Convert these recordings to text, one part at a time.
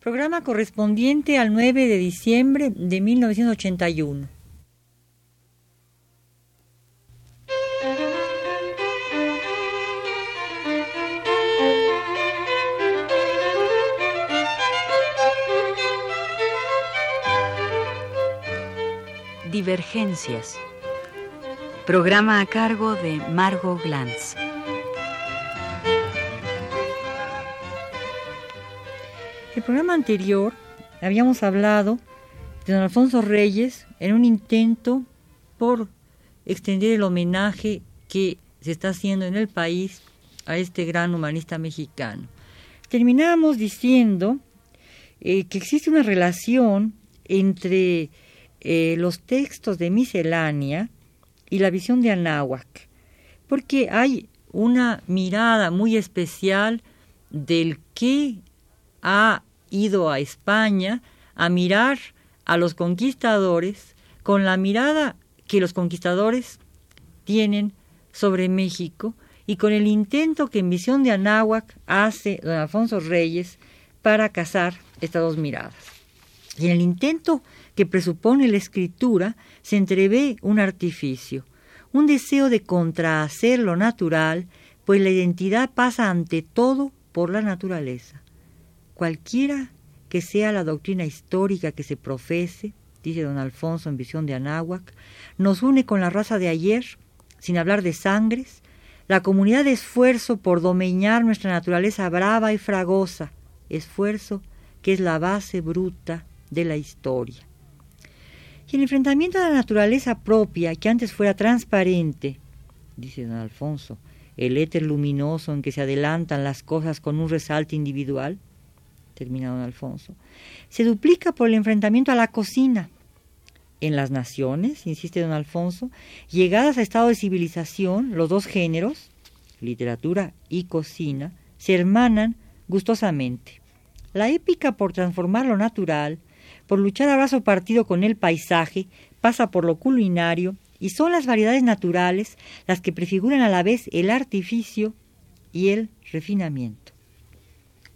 Programa correspondiente al 9 de diciembre de 1981. Divergencias. Programa a cargo de Margot Glantz. El programa anterior habíamos hablado de don Alfonso Reyes en un intento por extender el homenaje que se está haciendo en el país a este gran humanista mexicano. Terminamos diciendo eh, que existe una relación entre eh, los textos de miscelánea y la visión de Anáhuac, porque hay una mirada muy especial del que ha ido a España a mirar a los conquistadores con la mirada que los conquistadores tienen sobre México y con el intento que en visión de Anáhuac hace don Alfonso Reyes para cazar estas dos miradas. Y en el intento que presupone la escritura se entrevé un artificio, un deseo de contrahacer lo natural, pues la identidad pasa ante todo por la naturaleza. Cualquiera que sea la doctrina histórica que se profese, dice don Alfonso en visión de Anáhuac, nos une con la raza de ayer, sin hablar de sangres, la comunidad de esfuerzo por domeñar nuestra naturaleza brava y fragosa, esfuerzo que es la base bruta de la historia. Y el enfrentamiento a la naturaleza propia, que antes fuera transparente, dice don Alfonso, el éter luminoso en que se adelantan las cosas con un resalte individual, termina don Alfonso, se duplica por el enfrentamiento a la cocina. En las naciones, insiste don Alfonso, llegadas a estado de civilización, los dos géneros, literatura y cocina, se hermanan gustosamente. La épica por transformar lo natural, por luchar a brazo partido con el paisaje, pasa por lo culinario y son las variedades naturales las que prefiguran a la vez el artificio y el refinamiento.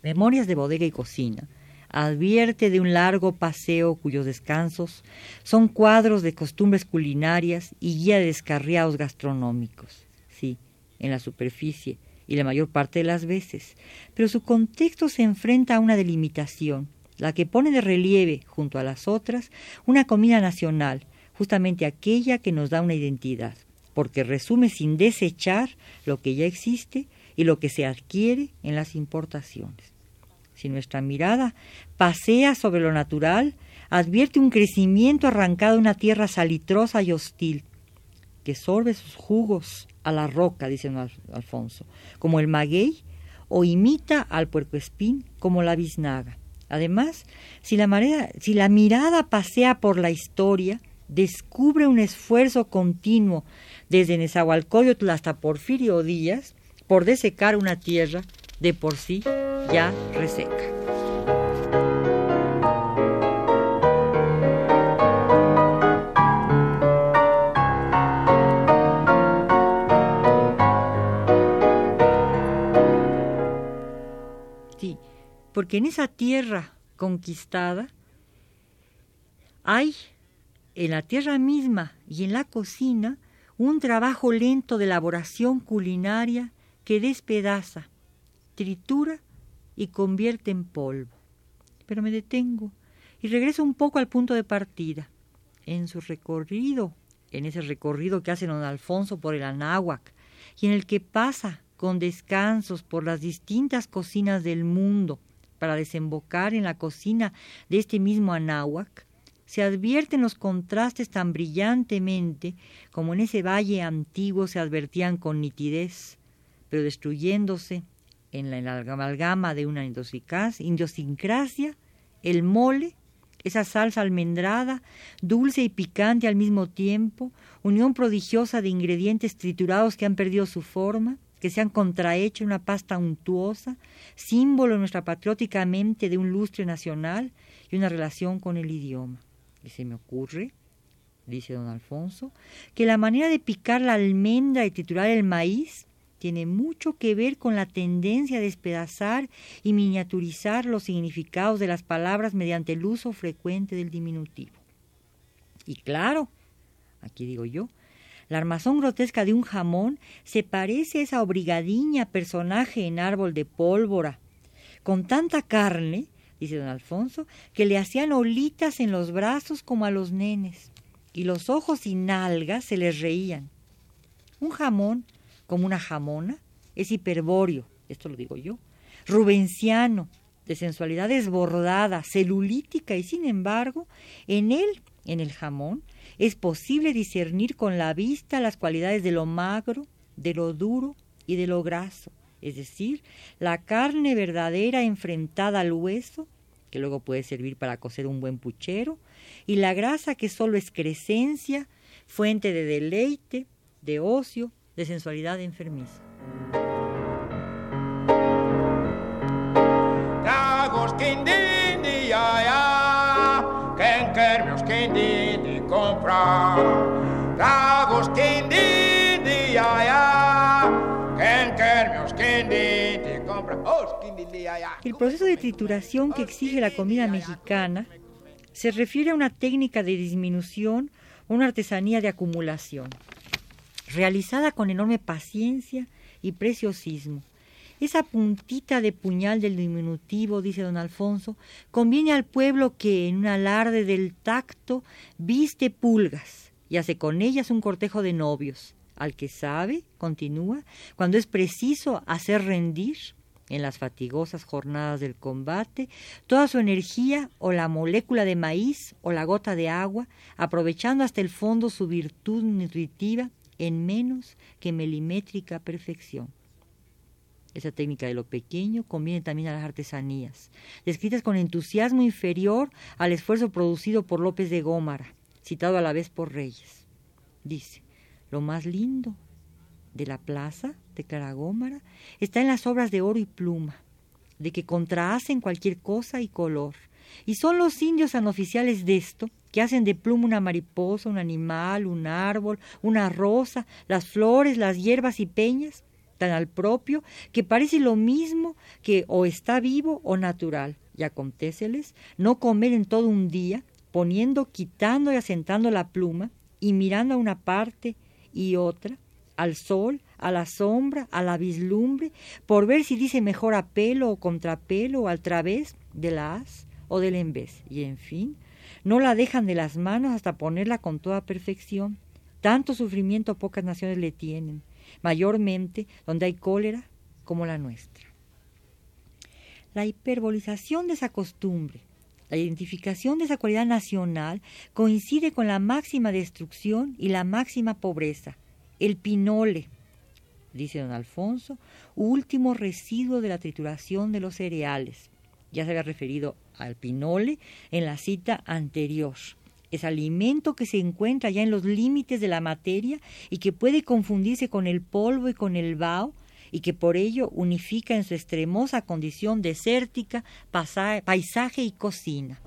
Memorias de bodega y cocina advierte de un largo paseo cuyos descansos son cuadros de costumbres culinarias y guía de descarriados gastronómicos. Sí, en la superficie y la mayor parte de las veces, pero su contexto se enfrenta a una delimitación, la que pone de relieve, junto a las otras, una comida nacional, justamente aquella que nos da una identidad, porque resume sin desechar lo que ya existe y lo que se adquiere en las importaciones. Si nuestra mirada pasea sobre lo natural, advierte un crecimiento arrancado de una tierra salitrosa y hostil, que sorbe sus jugos a la roca, dice Alfonso, como el maguey, o imita al puercoespín como la biznaga. Además, si la, si la mirada pasea por la historia, descubre un esfuerzo continuo desde Nezahualcóyotl hasta Porfirio Díaz por desecar una tierra de por sí ya reseca. Sí, porque en esa tierra conquistada hay en la tierra misma y en la cocina un trabajo lento de elaboración culinaria que despedaza, tritura y convierte en polvo. Pero me detengo y regreso un poco al punto de partida. En su recorrido, en ese recorrido que hace don Alfonso por el Anáhuac, y en el que pasa con descansos por las distintas cocinas del mundo para desembocar en la cocina de este mismo Anáhuac, se advierten los contrastes tan brillantemente como en ese valle antiguo se advertían con nitidez, pero destruyéndose en la amalgama de una idiosincrasia, el mole, esa salsa almendrada, dulce y picante al mismo tiempo, unión prodigiosa de ingredientes triturados que han perdido su forma, que se han contrahecho en una pasta untuosa, símbolo nuestra patriótica mente de un lustre nacional y una relación con el idioma. Y se me ocurre, dice don Alfonso, que la manera de picar la almendra y triturar el maíz tiene mucho que ver con la tendencia a despedazar y miniaturizar los significados de las palabras mediante el uso frecuente del diminutivo. Y claro, aquí digo yo, la armazón grotesca de un jamón se parece a esa obrigadiña personaje en árbol de pólvora, con tanta carne, dice don Alfonso, que le hacían olitas en los brazos como a los nenes, y los ojos y nalgas se les reían. Un jamón como una jamona, es hiperbóreo, esto lo digo yo, rubenciano, de sensualidad desbordada, celulítica y sin embargo, en él, en el jamón, es posible discernir con la vista las cualidades de lo magro, de lo duro y de lo graso, es decir, la carne verdadera enfrentada al hueso, que luego puede servir para cocer un buen puchero, y la grasa que solo es crecencia, fuente de deleite, de ocio, de sensualidad enfermiza. El proceso de trituración que exige la comida mexicana se refiere a una técnica de disminución o una artesanía de acumulación realizada con enorme paciencia y preciosismo. Esa puntita de puñal del diminutivo, dice don Alfonso, conviene al pueblo que, en un alarde del tacto, viste pulgas y hace con ellas un cortejo de novios, al que sabe, continúa, cuando es preciso hacer rendir, en las fatigosas jornadas del combate, toda su energía o la molécula de maíz o la gota de agua, aprovechando hasta el fondo su virtud nutritiva en menos que milimétrica perfección. Esa técnica de lo pequeño conviene también a las artesanías, descritas con entusiasmo inferior al esfuerzo producido por López de Gómara, citado a la vez por Reyes. Dice, lo más lindo de la plaza, de Gómara, está en las obras de oro y pluma, de que contrahacen cualquier cosa y color. Y son los indios anoficiales de esto que hacen de pluma una mariposa, un animal, un árbol, una rosa, las flores, las hierbas y peñas, tan al propio que parece lo mismo que o está vivo o natural. Y acontéceles no comer en todo un día, poniendo, quitando y asentando la pluma, y mirando a una parte y otra, al sol, a la sombra, a la vislumbre, por ver si dice mejor a pelo o contrapelo o al través de la as o del en vez. Y en fin, no la dejan de las manos hasta ponerla con toda perfección. Tanto sufrimiento pocas naciones le tienen, mayormente donde hay cólera como la nuestra. La hiperbolización de esa costumbre, la identificación de esa cualidad nacional coincide con la máxima destrucción y la máxima pobreza, el pinole, dice don Alfonso, último residuo de la trituración de los cereales. Ya se había referido al pinole en la cita anterior. Es alimento que se encuentra ya en los límites de la materia y que puede confundirse con el polvo y con el vaho y que por ello unifica en su extremosa condición desértica paisaje y cocina.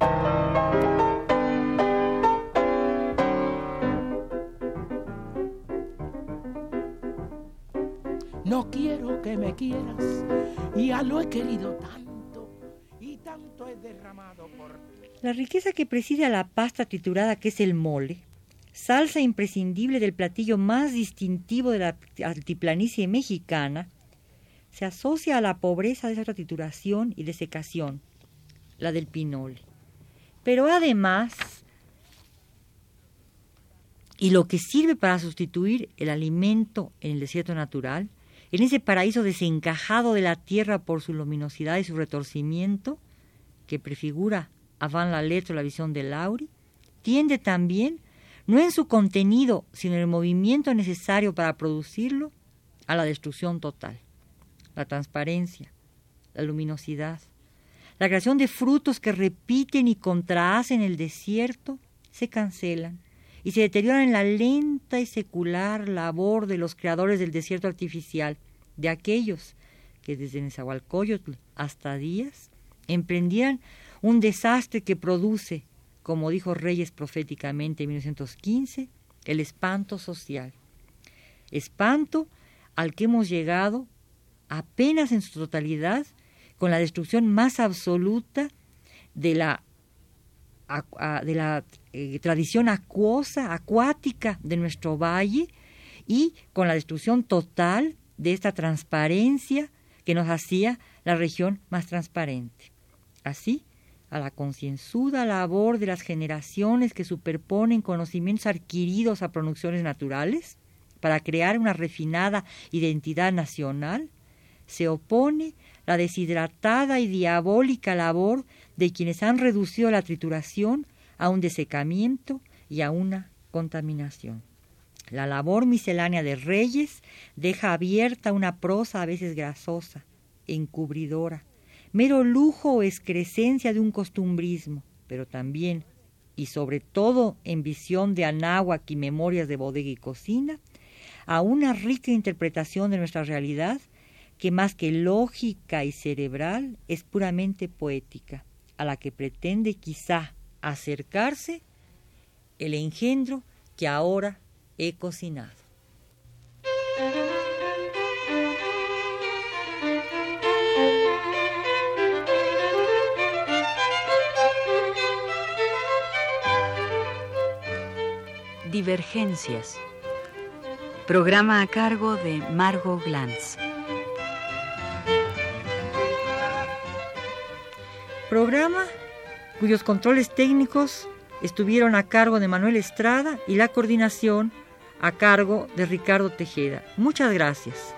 No quiero que me quieras, ya lo he querido tanto la riqueza que preside a la pasta triturada que es el mole, salsa imprescindible del platillo más distintivo de la altiplanicie mexicana, se asocia a la pobreza de esa trituración y desecación, la del pinole. Pero además, y lo que sirve para sustituir el alimento en el desierto natural, en ese paraíso desencajado de la tierra por su luminosidad y su retorcimiento, que prefigura Van la letra la visión de Lauri, tiende también, no en su contenido, sino en el movimiento necesario para producirlo, a la destrucción total. La transparencia, la luminosidad, la creación de frutos que repiten y contrahacen el desierto, se cancelan y se deterioran en la lenta y secular labor de los creadores del desierto artificial, de aquellos que desde Nezahualcóyotl hasta Díaz emprendieran un desastre que produce, como dijo Reyes proféticamente en 1915, el espanto social. Espanto al que hemos llegado apenas en su totalidad con la destrucción más absoluta de la, de la eh, tradición acuosa, acuática de nuestro valle y con la destrucción total de esta transparencia que nos hacía la región más transparente. Así, a la concienzuda labor de las generaciones que superponen conocimientos adquiridos a producciones naturales para crear una refinada identidad nacional, se opone la deshidratada y diabólica labor de quienes han reducido la trituración a un desecamiento y a una contaminación. La labor miscelánea de reyes deja abierta una prosa a veces grasosa, encubridora, mero lujo o excrescencia de un costumbrismo, pero también, y sobre todo en visión de Anáhuac y memorias de bodega y cocina, a una rica interpretación de nuestra realidad que más que lógica y cerebral es puramente poética, a la que pretende quizá acercarse el engendro que ahora he cocinado. Divergencias. Programa a cargo de Margot Glantz. Programa cuyos controles técnicos estuvieron a cargo de Manuel Estrada y la coordinación a cargo de Ricardo Tejeda. Muchas gracias.